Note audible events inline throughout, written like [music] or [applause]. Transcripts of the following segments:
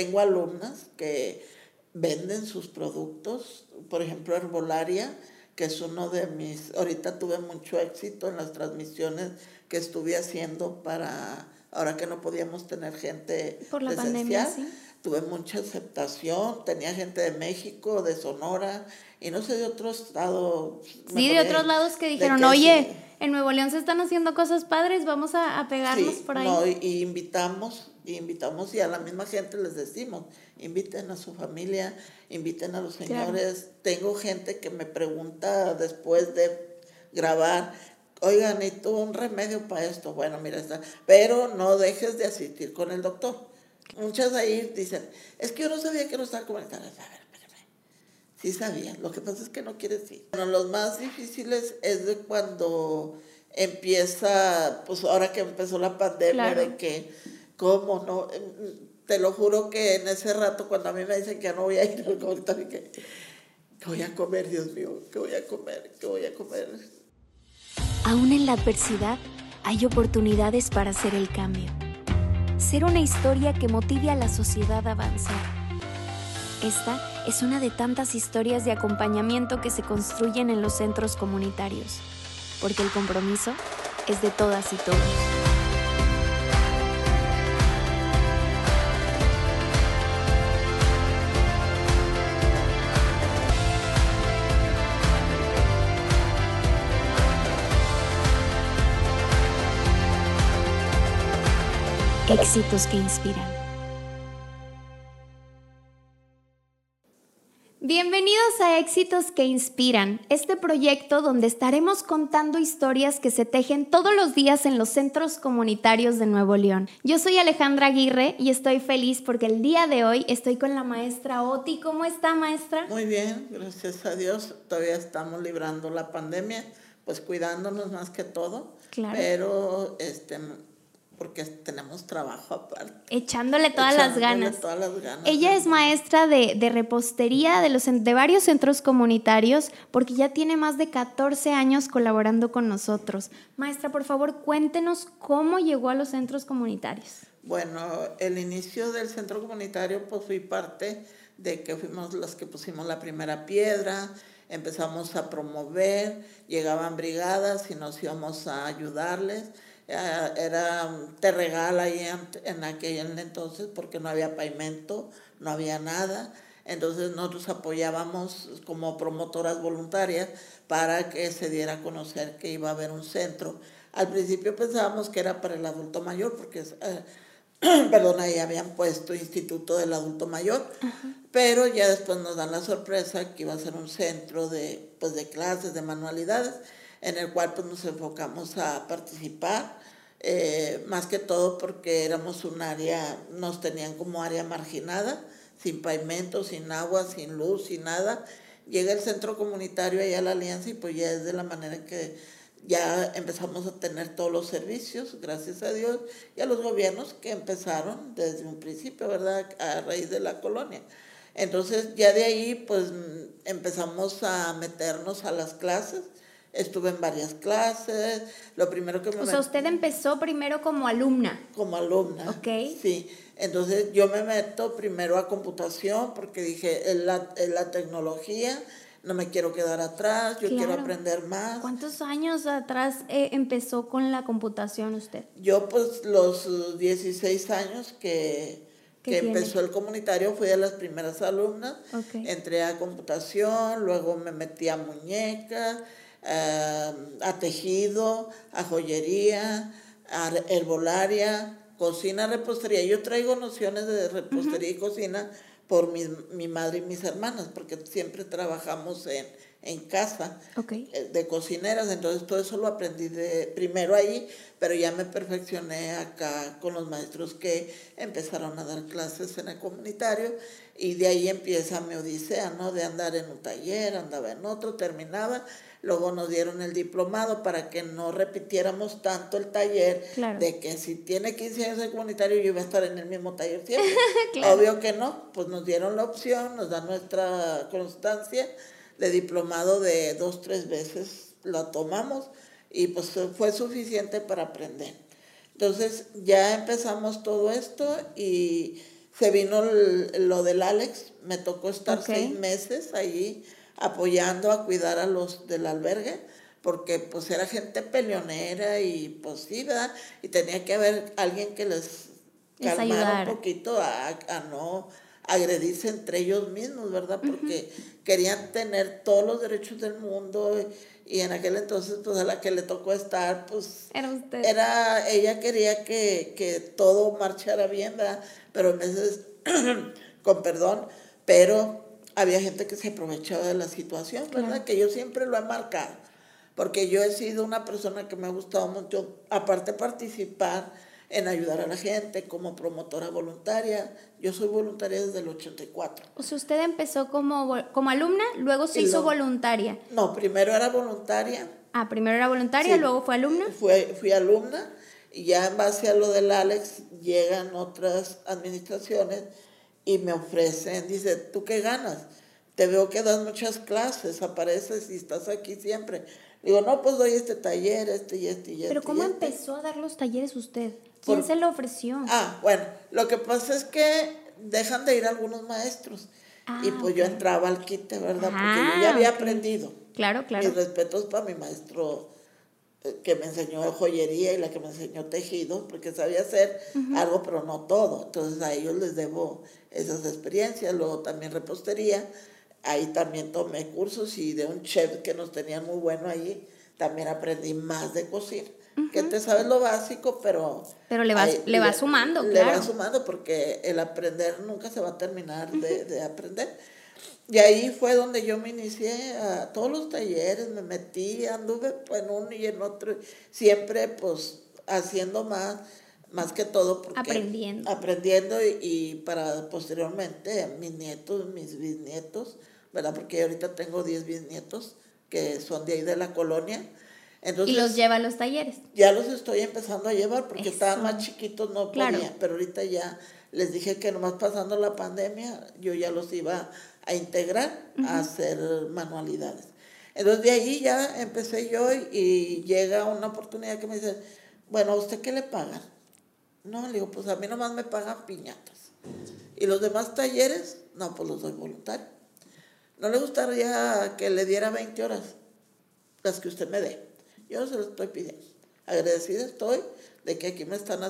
tengo alumnas que venden sus productos, por ejemplo, Herbolaria, que es uno de mis, ahorita tuve mucho éxito en las transmisiones que estuve haciendo para, ahora que no podíamos tener gente por la pandemia, ¿sí? tuve mucha aceptación, tenía gente de México, de Sonora, y no sé de otro estado. Sí, de otros lados que dijeron, oye, en Nuevo León se están haciendo cosas padres, vamos a, pegarnos por ahí. No, y, invitamos, y invitamos, y a la misma gente les decimos, inviten a su familia, inviten a los señores. Tengo gente que me pregunta después de grabar, oigan, ¿y tú un remedio para esto? Bueno, mira, está, pero no dejes de asistir con el doctor. Muchas ahí dicen, es que yo no sabía que no estaba comunicando. A ver, espérame. Sí sabía, lo que pasa es que no quieres ir. Bueno, los más difíciles es de cuando empieza, pues ahora que empezó la pandemia, de que, ¿cómo no? Te lo juro que en ese rato, cuando a mí me dicen que no voy a ir al comentario, que, que voy a comer, Dios mío, que voy a comer, que voy a comer. Aún en la adversidad, hay oportunidades para hacer el cambio ser una historia que motive a la sociedad a avanzar. Esta es una de tantas historias de acompañamiento que se construyen en los centros comunitarios, porque el compromiso es de todas y todos. Éxitos que inspiran. Bienvenidos a Éxitos que Inspiran, este proyecto donde estaremos contando historias que se tejen todos los días en los centros comunitarios de Nuevo León. Yo soy Alejandra Aguirre y estoy feliz porque el día de hoy estoy con la maestra Oti. ¿Cómo está, maestra? Muy bien, gracias a Dios. Todavía estamos librando la pandemia, pues cuidándonos más que todo. Claro. Pero este, porque tenemos trabajo aparte. Echándole todas las ganas. Todas las ganas. Ella es maestra de, repostería de, los, de varios centros comunitarios porque ya tiene más de 14 años colaborando con nosotros. Maestra, por favor, cuéntenos cómo llegó a los centros comunitarios. Bueno, el inicio del centro comunitario, pues fui parte de que fuimos los que pusimos la primera piedra, empezamos a promover, llegaban brigadas y nos íbamos a ayudarles era te regala ahí en, aquel entonces porque no había pavimento, no había nada. Entonces nosotros apoyábamos como promotoras voluntarias para que se diera a conocer que iba a haber un centro. Al principio pensábamos que era para el adulto mayor, porque, eh, [clears throat] perdón, ahí habían puesto Instituto del Adulto Mayor, pero ya después nos dan la sorpresa que iba a ser un centro de, pues, de clases, de manualidades, en el cual pues, nos enfocamos a participar eh, más que todo porque éramos un área, nos tenían como área marginada, sin pavimento, sin agua, sin luz, sin nada. Llega el centro comunitario allá a la Alianza y pues ya es de la manera que ya empezamos a tener todos los servicios, gracias a Dios, y a los gobiernos que empezaron desde un principio, ¿verdad? A raíz de la colonia. Entonces ya de ahí pues empezamos a meternos a las clases Estuve en varias clases. Lo primero que me... O sea, usted empezó primero como alumna. Como alumna. Ok. Sí. Entonces yo me meto primero a computación porque dije, es la, la tecnología, no me quiero quedar atrás, yo quiero aprender más. ¿Cuántos años atrás eh, empezó con la computación usted? Yo pues los 16 años que, que empezó el comunitario fui de las primeras alumnas. Entré a computación, luego me metí a muñecas a tejido, a joyería, a herbolaria, cocina, repostería. Yo traigo nociones de repostería y cocina por mi, mi, madre y mis hermanas, porque siempre trabajamos en, en casa eh, de cocineras, entonces todo eso lo aprendí de primero ahí, pero ya me perfeccioné acá con los maestros que empezaron a dar clases en el comunitario y de ahí empieza mi odisea, ¿no? De andar en un taller, andaba en otro, terminaba Luego nos dieron el diplomado para que no repitiéramos tanto el taller de que si tiene 15 años de comunitario yo iba a estar en el mismo taller siempre. [laughs] Obvio que no, pues nos dieron la opción, nos dan nuestra constancia de diplomado de dos, tres veces, la tomamos y pues fue suficiente para aprender. Entonces ya empezamos todo esto y se vino lo del Alex, me tocó estar seis meses allí apoyando a cuidar a los del albergue, porque pues era gente peleonera y pues sí, ¿verdad? Y tenía que haber alguien que les calmara un poquito a, a no agredirse entre ellos mismos, ¿verdad? Porque querían tener todos los derechos del mundo y, en aquel entonces, pues a la que le tocó estar, pues... Era usted. Era, ella quería que, que todo marchara bien, ¿verdad? Pero en veces, [clears throat] con perdón, pero había gente que se aprovechaba de la situación, ¿verdad? Que yo siempre lo he marcado, porque yo he sido una persona que me ha gustado mucho, aparte participar en ayudar a la gente como promotora voluntaria. Yo soy voluntaria desde el 84. O sea, usted empezó como, como alumna, luego se hizo voluntaria. No, primero era voluntaria. Ah, primero era voluntaria, luego fue alumna. Fui, fui alumna y ya en base a lo del Alex llegan otras administraciones y me ofrecen, dice, ¿tú qué ganas? Te veo que das muchas clases, apareces y estás aquí siempre. Digo, no, pues doy este taller, este y este y este. Pero ¿cómo este". empezó a dar los talleres usted? ¿Quién se lo ofreció? Ah, bueno, lo que pasa es que dejan de ir algunos maestros. y ah, pues yo entraba al quite, ¿verdad? Porque yo ya ah, había aprendido. Claro, claro. Mis respetos para mi maestro eh, que me enseñó joyería y la que me enseñó tejido, porque sabía hacer algo, pero no todo. Entonces a ellos les debo esas experiencias. Luego también repostería. Ahí también tomé cursos y de un chef que nos tenía muy bueno ahí, también aprendí más de cocina que te sabes lo básico, pero... Pero le vas, le, va sumando, le va sumando porque el aprender nunca se va a terminar de, de, aprender. Y ahí fue donde yo me inicié a todos los talleres, me metí, anduve en uno y en otro, siempre pues haciendo más, más que todo. Porque, aprendiendo. Aprendiendo y, y para posteriormente mis nietos, mis bisnietos, ¿verdad? Porque ahorita tengo 10 bisnietos que son de ahí de la colonia y los lleva a los talleres. Ya los estoy empezando a llevar porque estaban más chiquitos, no podía, pero ahorita ya les dije que nomás pasando la pandemia yo ya los iba a integrar a hacer manualidades. Entonces de ahí ya empecé yo y, llega una oportunidad que me dice, bueno, ¿a usted qué le pagan? No, le digo, pues a mí nomás me pagan piñatas. ¿Y los demás talleres? No, pues los doy voluntario. ¿No le gustaría que le diera 20 horas? Las que usted me dé. Yo se lo estoy pidiendo. Agradecida estoy de que aquí me, están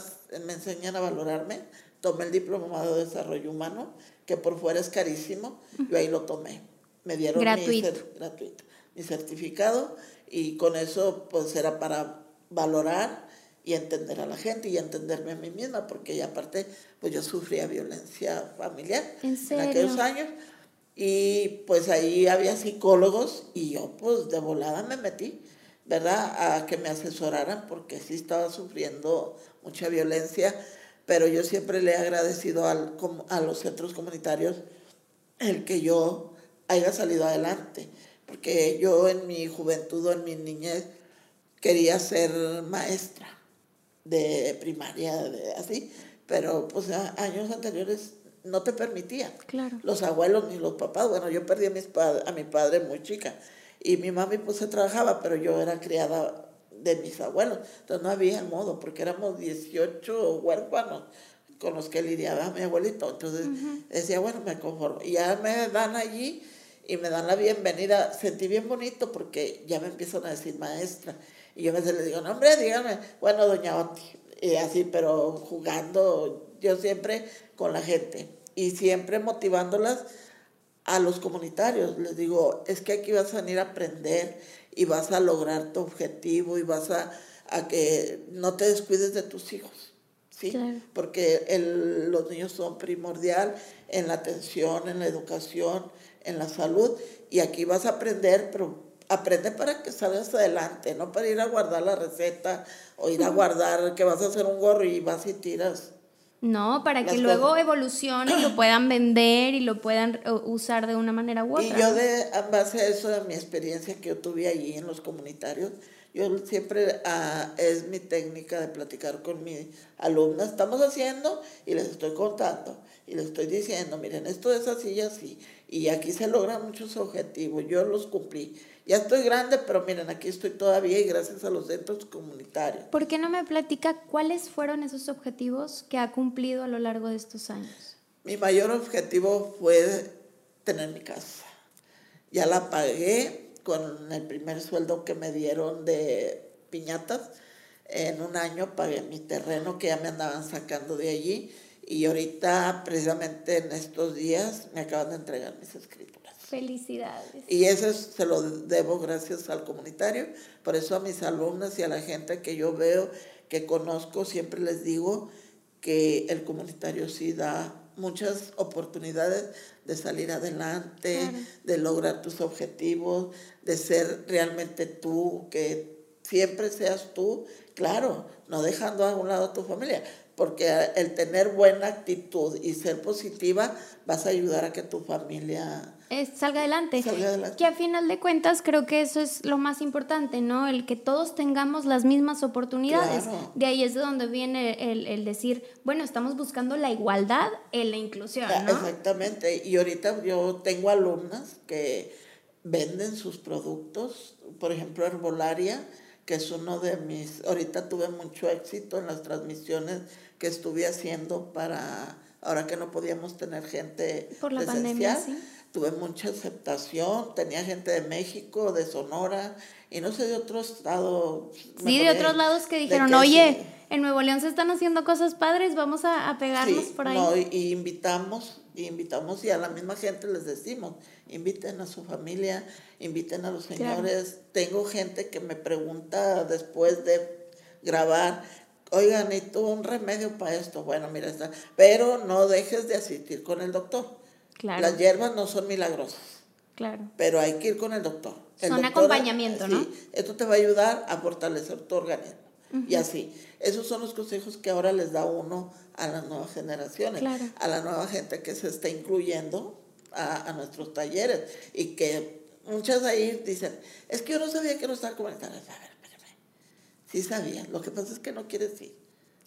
me enseñan a valorarme. Tomé el diplomado de desarrollo humano, que por fuera es carísimo, yo ahí lo tomé. Me dieron gratuito. Mi, gratuito, mi certificado y con eso pues era para valorar y entender a la gente y entenderme a mí misma, porque ya aparte pues yo sufría violencia familiar en, en aquellos años. Y pues ahí había psicólogos y yo pues de volada me metí ¿verdad? A que me asesoraran porque sí estaba sufriendo mucha violencia, pero yo siempre le he agradecido al, a los centros comunitarios el que yo haya salido adelante, porque yo en mi juventud o en mi niñez quería ser maestra de primaria, de así, pero pues años anteriores no te permitía. Claro. Los abuelos ni los papás, bueno, yo perdí a, mis a mi padre muy chica y mi mami pues se trabajaba, pero yo era criada de mis abuelos. Entonces no había modo, porque éramos 18 huérfanos con los que lidiaba mi abuelito. Entonces decía, bueno, me conformo. Y ya me dan allí y me dan la bienvenida. Sentí bien bonito porque ya me empiezan a decir maestra. Y yo a veces le digo, no, hombre, dígame, bueno, doña Oti. Y así, pero jugando yo siempre con la gente y siempre motivándolas a los comunitarios. Les digo, es que aquí vas a venir a aprender y vas a lograr tu objetivo y vas a, a que no te descuides de tus hijos. ¿sí? Porque el, los niños son primordial en la atención, en la educación, en la salud. Y aquí vas a aprender, pero aprende para que salgas adelante, no para ir a guardar la receta o ir a guardar que vas a hacer un gorro y vas y tiras no, para que luego evolucione y lo puedan vender y lo puedan eh, usar de una manera u otra. Y yo de base a eso, de mi experiencia que yo tuve allí en los comunitarios, yo siempre ah, es mi técnica de platicar con mis alumnas. Estamos haciendo y les estoy contando y les estoy diciendo, miren, esto es así y así. Y aquí se logran muchos objetivos. Yo los cumplí. Ya estoy grande, pero miren, aquí estoy todavía y gracias a los centros comunitarios. ¿Por qué no me platica cuáles fueron esos objetivos que ha cumplido a lo largo de estos años? Mi mayor objetivo fue tener mi casa. Ya la pagué con el primer sueldo que me dieron de piñatas. En un año pagué mi terreno que ya me andaban sacando de allí y ahorita precisamente en estos días me acaban de entregar mis escrituras. Felicidades. Y eso se lo debo gracias al comunitario. Por eso a mis alumnas y a la gente que yo veo, que conozco, siempre les digo que el comunitario sí da muchas oportunidades de salir adelante, de lograr tus objetivos, de ser realmente tú, que siempre seas tú, claro, no dejando a un lado a tu familia, porque el tener buena actitud y ser positiva vas a ayudar a que tu familia salga adelante. Que a final de cuentas creo que eso es lo más importante, ¿no? El que todos tengamos las mismas oportunidades. De ahí es de donde viene el, decir, bueno, estamos buscando la igualdad en la inclusión, ¿no? Exactamente. Y ahorita yo tengo alumnas que venden sus productos, por ejemplo, Herbolaria, que es uno de mis, ahorita tuve mucho éxito en las transmisiones que estuve haciendo para, ahora que no podíamos tener gente por la pandemia, ¿sí? Tuve mucha aceptación, tenía gente de México, de Sonora, y no sé de otro estado. Sí, de otros lados que dijeron, oye, en Nuevo León se están haciendo cosas padres, vamos a, pegarnos por ahí. No, y, invitamos, y invitamos, y a la misma gente les decimos, inviten a su familia, inviten a los señores. Tengo gente que me pregunta después de grabar, oigan, ¿y tú un remedio para esto? Bueno, mira, está. Pero no dejes de asistir con el doctor. Claro. Las hierbas no son milagrosas. Claro. Pero hay que ir con el doctor. son acompañamiento, ¿no? Sí, esto te va a ayudar a fortalecer tu organismo. Y así. Esos son los consejos que ahora les da uno a las nuevas generaciones, a la nueva gente que se está incluyendo a, a nuestros talleres y que muchas ahí dicen, es que yo no sabía que no estaba comentando. A ver, Sí sabía, lo que pasa es que no quieres ir.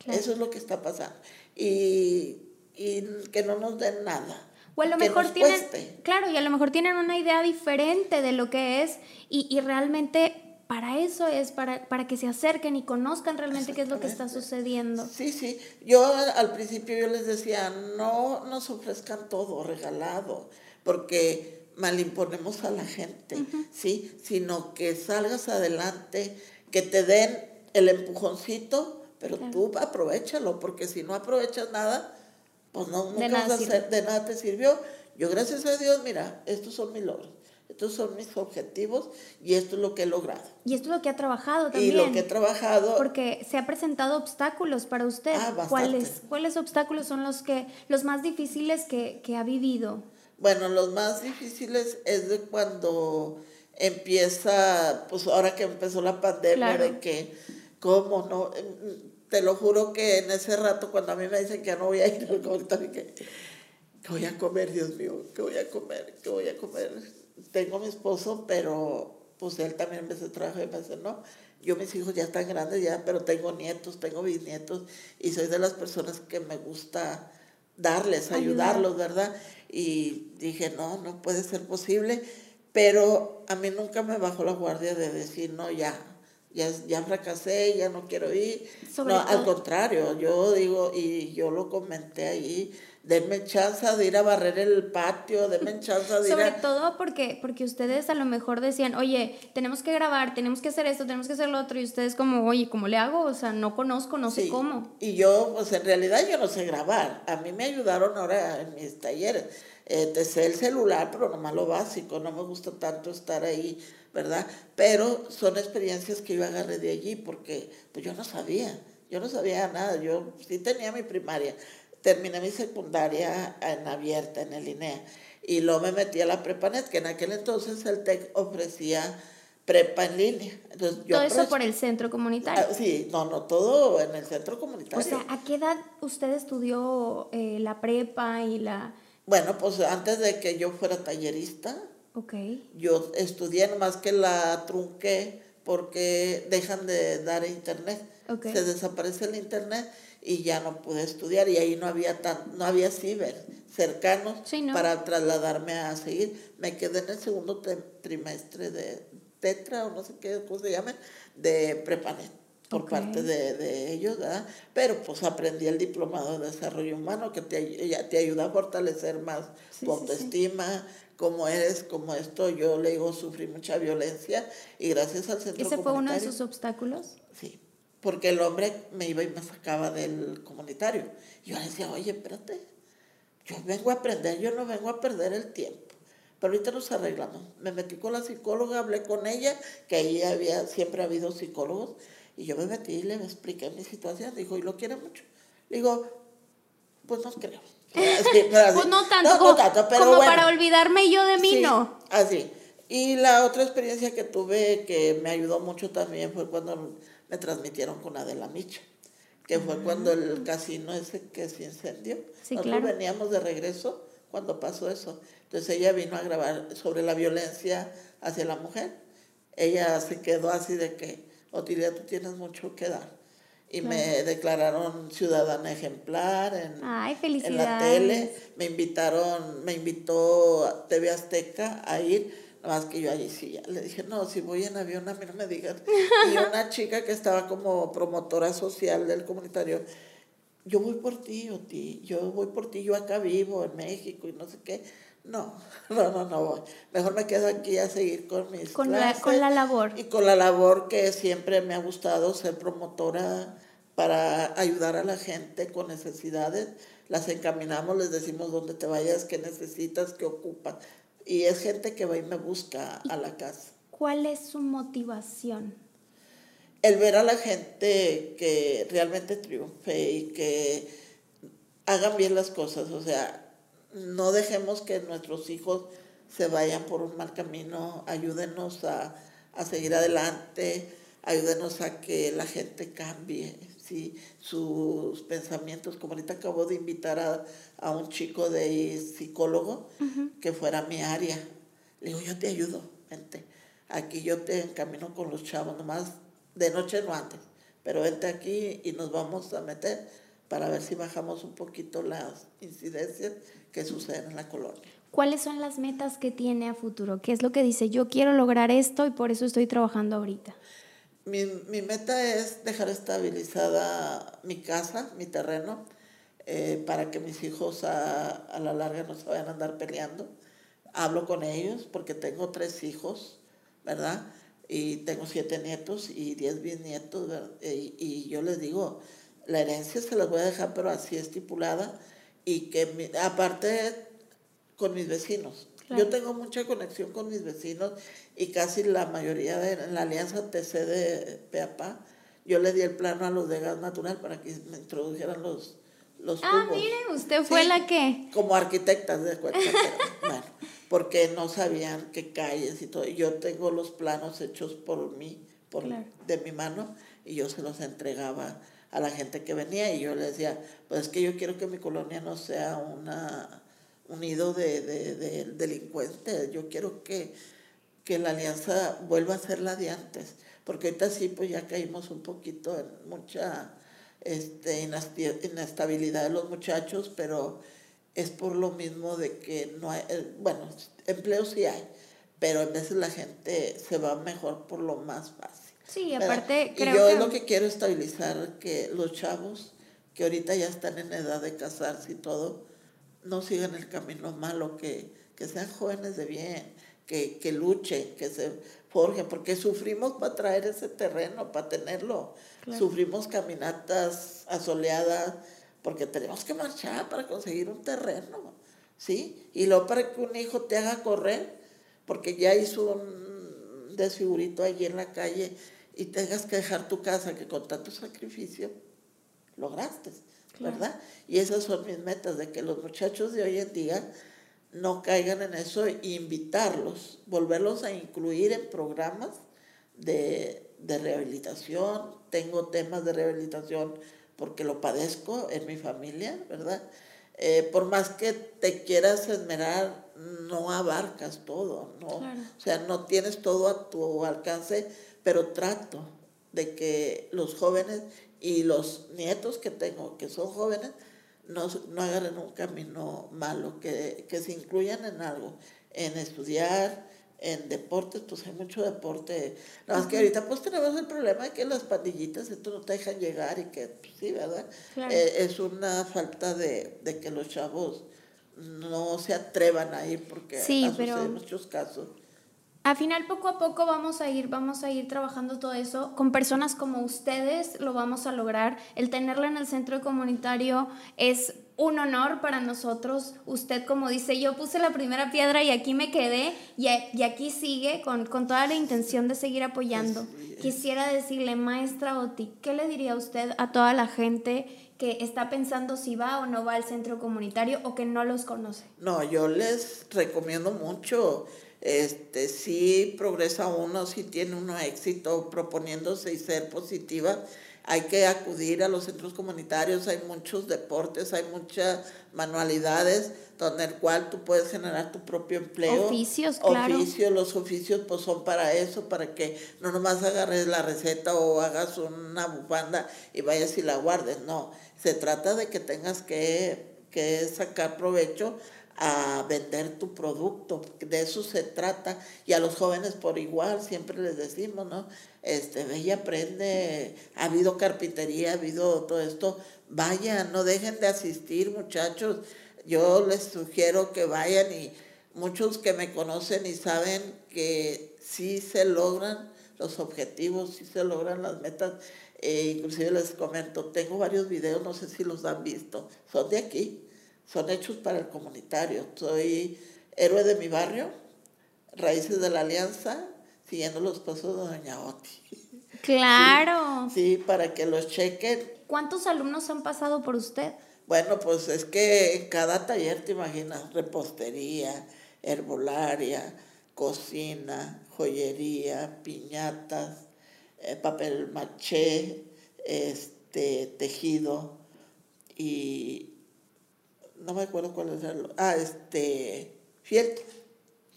Eso es lo que está pasando. Y, y que no nos den nada. O a lo mejor tienen, claro, y a lo mejor tienen una idea diferente de lo que es y, y realmente para eso es, para, para que se acerquen y conozcan realmente qué es lo que está sucediendo. Sí, sí. Yo al principio yo les decía, no nos ofrezcan todo regalado, porque malimponemos a la gente, ¿sí? Sino que salgas adelante, que te den el empujoncito, pero tú aprovechalo, porque si no aprovechas nada, pues no, de, nada de nada te sirvió. Yo, gracias a Dios, mira, estos son mis logros. Estos son mis objetivos y esto es lo que he logrado. Y esto es lo que ha trabajado también. Y lo que he trabajado. Porque se ha presentado obstáculos para usted. Ah, ¿Cuáles, ¿Cuáles obstáculos son los que los más difíciles que, que ha vivido? Bueno, los más difíciles es de cuando empieza, pues ahora que empezó la pandemia, de que ¿Cómo no? Te lo juro que en ese rato, cuando a mí me dicen que ya no voy a ir al comentario, que, ¿qué voy a comer, Dios mío? ¿Qué voy a comer? ¿Qué voy a comer? Tengo mi esposo, pero pues él también empezó a trabajar y me dice, no, yo mis hijos ya están grandes ya, pero tengo nietos, tengo bisnietos y soy de las personas que me gusta darles, ayudarlos, ¿verdad? Y dije, no, no puede ser posible, pero a mí nunca me bajó la guardia de decir, no, ya, ya, ya fracasé, ya no quiero ir. no, al contrario, yo digo, y yo lo comenté ahí, denme chance de ir a barrer el patio, denme [laughs] chance de Sobre ir a... todo porque, porque ustedes a lo mejor decían, oye, tenemos que grabar, tenemos que hacer esto, tenemos que hacer lo otro, y ustedes como, oye, ¿cómo le hago? O sea, no conozco, no sé cómo. Y yo, pues en realidad yo no sé grabar. A mí me ayudaron ahora en mis talleres. Eh, te sé el celular, pero nomás lo básico, no me gusta tanto estar ahí ¿verdad? Pero son experiencias que yo agarré de allí porque pues yo no sabía, yo no sabía nada, yo sí tenía mi primaria, terminé mi secundaria en abierta, en el INEA, y luego me metí a la prepanet, que en aquel entonces el TEC ofrecía prepa en línea. Entonces, yo todo eso por el centro comunitario. Ah, sí, no, no, todo en el centro comunitario. O sea, ¿a qué edad usted estudió eh, la prepa y la... Bueno, pues antes de que yo fuera tallerista, Okay. Yo estudié más que la trunqué porque dejan de dar internet. Se desaparece el internet y ya no pude estudiar y ahí no había tan, no había ciber cercanos para trasladarme a seguir. Me quedé en el segundo trimestre de tetra o no sé qué cómo se llama de prepanet. Por parte de, ellos, ¿verdad? Pero pues aprendí el diplomado de desarrollo humano que te, te ayuda a fortalecer más tu autoestima, como eres, como esto, yo le digo, sufrí mucha violencia y gracias al centro ¿Ese fue uno de sus obstáculos? Sí, porque el hombre me iba y me sacaba del comunitario. Yo decía, oye, espérate, yo vengo a aprender, yo no vengo a perder el tiempo. Pero ahorita nos arreglamos. Me metí con la psicóloga, hablé con ella, que ahí había, siempre ha habido psicólogos, y yo me metí y le expliqué mi situación. Dijo, ¿y lo quiere mucho? Le digo, pues no creo. [laughs] pues no tanto, como, pero para olvidarme yo de mí, no. Así. Y la otra experiencia que tuve que me ayudó mucho también fue cuando me transmitieron con Adela Micha, que fue cuando el casino ese que se incendió. Sí, Nosotros veníamos de regreso cuando pasó eso. Entonces ella vino a grabar sobre la violencia hacia la mujer. Ella se quedó así de que, Otilia, tú tienes mucho que dar. Y me declararon ciudadana ejemplar en, en la tele. Me invitaron, me invitó TV Azteca a ir Nada más que yo allí sí, le dije, no, si voy en avión a mí no me digan. [laughs] Y una chica que estaba como promotora social del comunitario, yo voy por ti, o ti, yo voy por ti, yo acá vivo en México y no sé qué. No, [laughs] no, no, no voy. Mejor me quedo aquí a seguir con mis con La, con la labor. Y con la labor que siempre me ha gustado ser promotora para ayudar a la gente con necesidades. Las encaminamos, les decimos dónde te vayas, qué necesitas, qué ocupas. Y es gente que va y me busca a la casa. ¿Cuál es su motivación? El ver a la gente que realmente triunfe y que hagan bien las cosas. O sea, no dejemos que nuestros hijos se vayan por un mal camino. Ayúdenos a, a seguir adelante. Ayúdenos a que la gente cambie ¿sí? sus pensamientos. Como ahorita acabo de invitar a, a un chico de psicólogo que fuera mi área. Le digo, yo te ayudo, vente. Aquí yo te encamino con los chavos, nomás de noche no antes. Pero vente aquí y nos vamos a meter para ver si bajamos un poquito las incidencias que suceden en la colonia. ¿Cuáles son las metas que tiene a futuro? ¿Qué es lo que dice? Yo quiero lograr esto y por eso estoy trabajando ahorita. Mi, mi meta es dejar estabilizada mi casa, mi terreno, eh, para que mis hijos a, a, la larga no se vayan a andar peleando. Hablo con ellos porque tengo tres hijos, ¿verdad? Y tengo siete nietos y diez bisnietos, y, y, yo les digo, la herencia se las voy a dejar, pero así estipulada, y que aparte con mis vecinos, yo tengo mucha conexión con mis vecinos y casi la mayoría de la alianza TC de PAPA, yo le di el plano a los de gas natural para que me introdujeran los, los ah, mire, usted fue la que... Como arquitectas de cuenta, bueno, porque no sabían qué calles y todo. Yo tengo los planos hechos por mí, por, de mi mano, y yo se los entregaba a la gente que venía y yo le decía, pues es que yo quiero que mi colonia no sea una un nido de, de, delincuentes. Yo quiero que, que la alianza vuelva a ser la de antes, porque ahorita sí, pues ya caímos un poquito en mucha este, inestabilidad de los muchachos, pero es por lo mismo de que no hay, eh, bueno, empleo sí hay, pero a veces la gente se va mejor por lo más fácil. Sí, aparte creo y yo lo que quiero estabilizar que los chavos que ahorita ya están en edad de casarse y todo, no sigan el camino malo, que, que sean jóvenes de bien, que, que luchen, que se forjen, porque sufrimos para traer ese terreno, para tenerlo. Sufrimos caminatas asoleadas, porque tenemos que marchar para conseguir un terreno, ¿sí? Y luego para que un hijo te haga correr, porque ya hizo un desfigurito allí en la calle y tengas que dejar tu casa que con tanto sacrificio lograste. ¿verdad? Y esas son mis metas, de que los muchachos de hoy en día no caigan en eso e invitarlos, volverlos a incluir en programas de, rehabilitación. Tengo temas de rehabilitación porque lo padezco en mi familia, ¿verdad? Eh, por más que te quieras esmerar, no abarcas todo, ¿no? O sea, no tienes todo a tu alcance, pero trato de que los jóvenes y los nietos que tengo, que son jóvenes, no, no agarren un camino malo, que, se incluyan en algo, en estudiar, en deportes, pues hay mucho deporte. Nada más que ahorita pues tenemos el problema de que las pandillitas esto no te dejan llegar y que, pues, sí, ¿verdad? Eh, es una falta de, de, que los chavos no se atrevan a ir porque sí, pero... muchos casos. Al final poco a poco vamos a ir, vamos a ir trabajando todo eso. Con personas como ustedes lo vamos a lograr. El tenerlo en el centro comunitario es un honor para nosotros. Usted, como dice, yo puse la primera piedra y aquí me quedé y, y aquí sigue con, con, toda la intención de seguir apoyando. Quisiera decirle, maestra Oti, ¿qué le diría usted a toda la gente que está pensando si va o no va al centro comunitario o que no los conoce? No, yo les recomiendo mucho este, si progresa uno, si tiene uno éxito proponiéndose y ser positiva, hay que acudir a los centros comunitarios, hay muchos deportes, hay muchas manualidades donde el cual tú puedes generar tu propio empleo. Oficios, claro. Oficios, los oficios pues son para eso, para que no nomás agarres la receta o hagas una bufanda y vayas y la guardes, no, se trata de que tengas que, que sacar provecho a vender tu producto, de eso se trata, y a los jóvenes por igual, siempre les decimos, ¿no? Este, ve y aprende, ha habido carpintería, ha habido todo esto, vayan, no dejen de asistir muchachos, yo les sugiero que vayan y muchos que me conocen y saben que sí se logran los objetivos, sí se logran las metas, e inclusive les comento, tengo varios videos, no sé si los han visto, son de aquí, son hechos para el comunitario. Soy héroe de mi barrio, raíces de la alianza, siguiendo los pasos de Doña Oti. Claro. Sí, para que los chequen. ¿Cuántos alumnos han pasado por usted? Bueno, pues es que en cada taller te imaginas repostería, herbolaria, cocina, joyería, piñatas, eh, papel maché, este, tejido y me acuerdo cuál es el, ah, este, fieltro.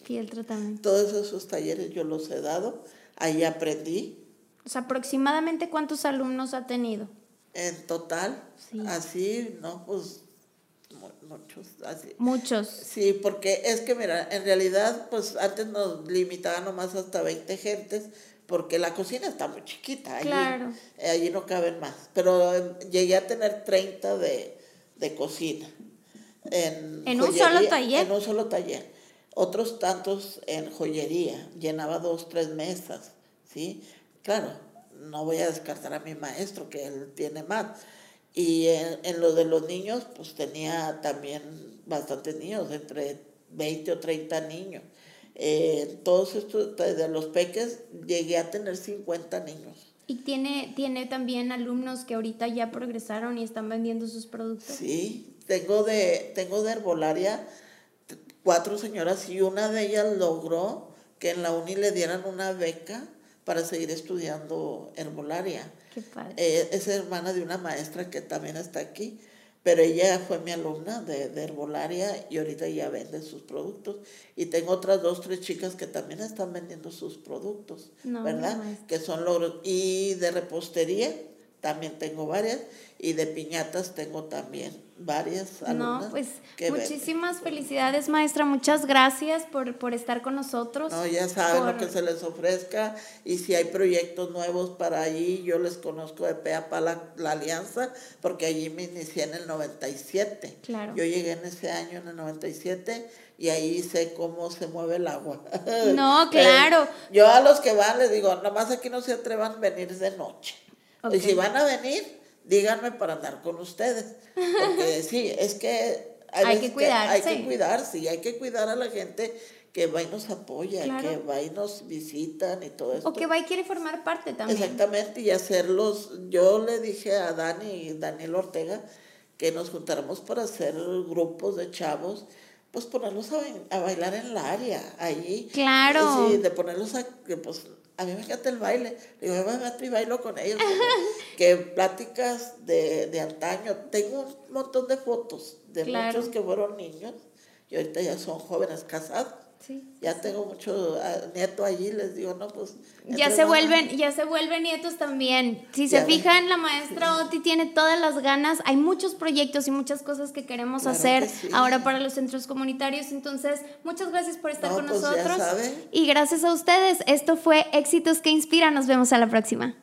Fieltro también. Todos esos talleres yo los he dado, ahí aprendí. O sea, aproximadamente cuántos alumnos ha tenido. En total, así, no, pues muchos, así. Muchos. Sí, porque es que, mira, en realidad, pues antes nos limitaban nomás hasta 20 gentes, porque la cocina está muy chiquita, allí, claro. allí no caben más. Pero eh, llegué a tener 30 de, de cocina en, un solo taller. En un solo taller. Otros tantos en joyería, llenaba dos, tres mesas, ¿sí? Claro, no voy a descartar a mi maestro, que él tiene más. Y en, lo de los niños, pues tenía también bastantes niños, entre 20 o 30 niños. Eh, todos estos, de los peques, llegué a tener 50 niños. ¿Y tiene, tiene también alumnos que ahorita ya progresaron y están vendiendo sus productos? Sí, tengo de, tengo de herbolaria cuatro señoras y una de ellas logró que en la uni le dieran una beca para seguir estudiando herbolaria. Qué padre. Eh, es hermana de una maestra que también está aquí, pero ella fue mi alumna de, de, herbolaria y ahorita ya vende sus productos. Y tengo otras dos, tres chicas que también están vendiendo sus productos, ¿verdad? que son logros. Y de repostería también tengo varias y de piñatas tengo también varias alumnas. No, pues muchísimas felicidades, maestra. Muchas gracias por, por, estar con nosotros. No, ya saben lo que se les ofrezca y si hay proyectos nuevos para allí, yo les conozco de PEAPA la, la alianza, porque allí me inicié en el 97. Claro. Yo llegué en ese año, en el 97, y ahí sé cómo se mueve el agua. [laughs] No, [laughs] claro. yo a los que van les digo, nomás aquí no se atrevan a venir de noche. Y si van a venir, díganme para andar con ustedes. Porque [laughs] sí, es que hay, que cuidarse. hay que cuidarse y hay que cuidar a la gente que va y nos apoya, que va y nos visitan y todo eso. O que va y quiere formar parte también. Exactamente, y hacerlos. Yo le dije a Dani, Daniel Ortega, que nos juntáramos para hacer grupos de chavos, pues ponerlos a, bailar en la área, allí. Claro. Sí, de ponerlos a, pues a mí me encanta el baile. Digo, yo me meto y bailo con ellos. [laughs] que pláticas de, de, antaño. Tengo un montón de fotos de muchos que fueron niños y ahorita ya son jóvenes casados. Ya tengo mucho ah, nieto allí, les digo, no, pues... Ya se vuelven, ya se vuelven nietos también. Si se fijan, la maestra Oti tiene todas las ganas. Hay muchos proyectos y muchas cosas que queremos hacer ahora para los centros comunitarios. Entonces, muchas gracias por estar con pues nosotros. Y gracias a ustedes. Esto fue Éxitos que Inspiran. Nos vemos a la próxima.